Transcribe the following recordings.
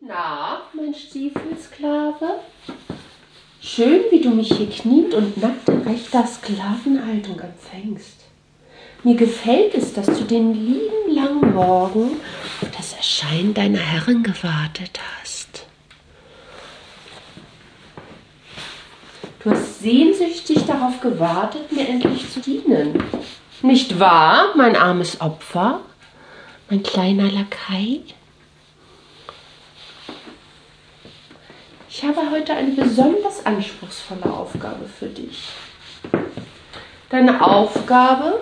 Na, mein Stiefelsklave? Schön, wie du mich hier kniend und nackt in rechter Sklavenhaltung empfängst. Mir gefällt es, dass du den lieben langen Morgen auf das Erscheinen deiner Herrin gewartet hast. Du hast sehnsüchtig darauf gewartet, mir endlich zu dienen. Nicht wahr, mein armes Opfer, mein kleiner Lakai? Ich habe heute eine besonders anspruchsvolle Aufgabe für dich. Deine Aufgabe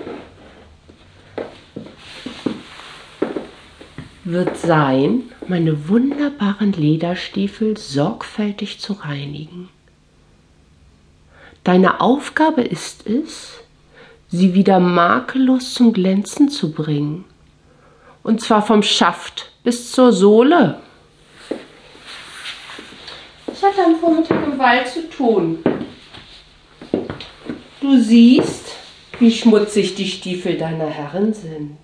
wird sein, meine wunderbaren Lederstiefel sorgfältig zu reinigen. Deine Aufgabe ist es, sie wieder makellos zum Glänzen zu bringen. Und zwar vom Schaft bis zur Sohle. Ich hatte am Vormittag im Wald zu tun. Du siehst, wie schmutzig die Stiefel deiner Herren sind.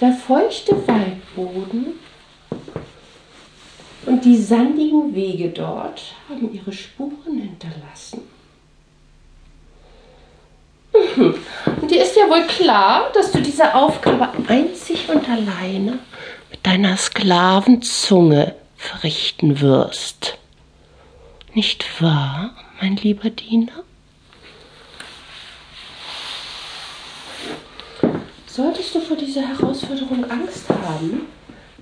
Der feuchte Waldboden und die sandigen Wege dort haben ihre Spuren hinterlassen. Und dir ist ja wohl klar, dass du diese Aufgabe einzig und alleine mit deiner Sklavenzunge verrichten wirst. Nicht wahr, mein lieber Diener? Solltest du vor dieser Herausforderung Angst haben,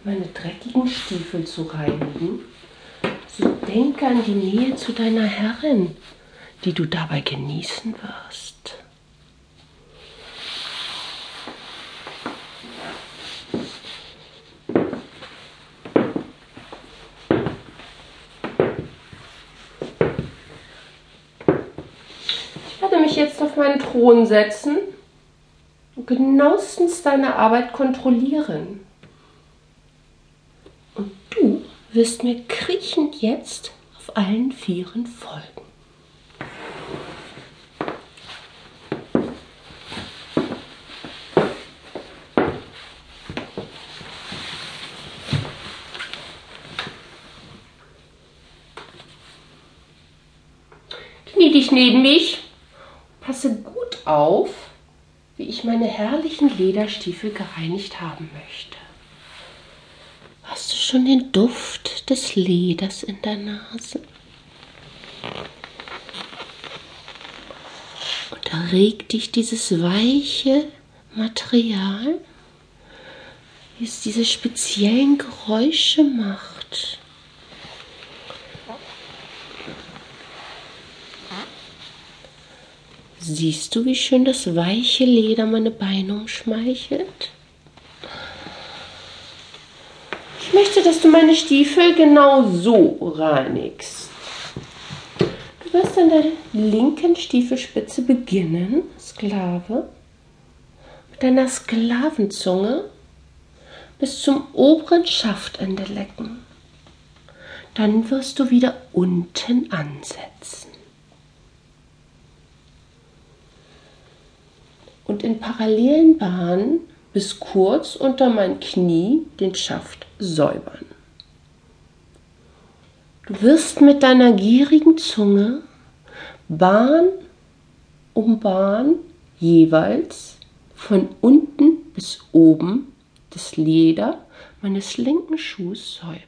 meine dreckigen Stiefel zu reinigen, so denke an die Nähe zu deiner Herrin, die du dabei genießen wirst. Jetzt auf meinen Thron setzen genauestens deine Arbeit kontrollieren. Und du wirst mir kriechend jetzt auf allen Vieren folgen. Knie dich neben mich, passe gut auf, wie ich meine herrlichen Lederstiefel gereinigt haben möchte. Hast du schon den Duft des Leders in der Nase? Und erregt dich dieses weiche Material, wie es diese speziellen Geräusche macht. Siehst du, wie schön das weiche Leder meine Beine umschmeichelt? Ich möchte, dass du meine Stiefel genau so reinigst. Du wirst an der linken Stiefelspitze beginnen, Sklave, mit deiner Sklavenzunge bis zum oberen Schaftende lecken. Dann wirst du wieder unten ansetzen. Und in parallelen Bahnen bis kurz unter mein Knie den Schaft säubern. Du wirst mit deiner gierigen Zunge Bahn um Bahn jeweils von unten bis oben das Leder meines linken Schuhs säubern.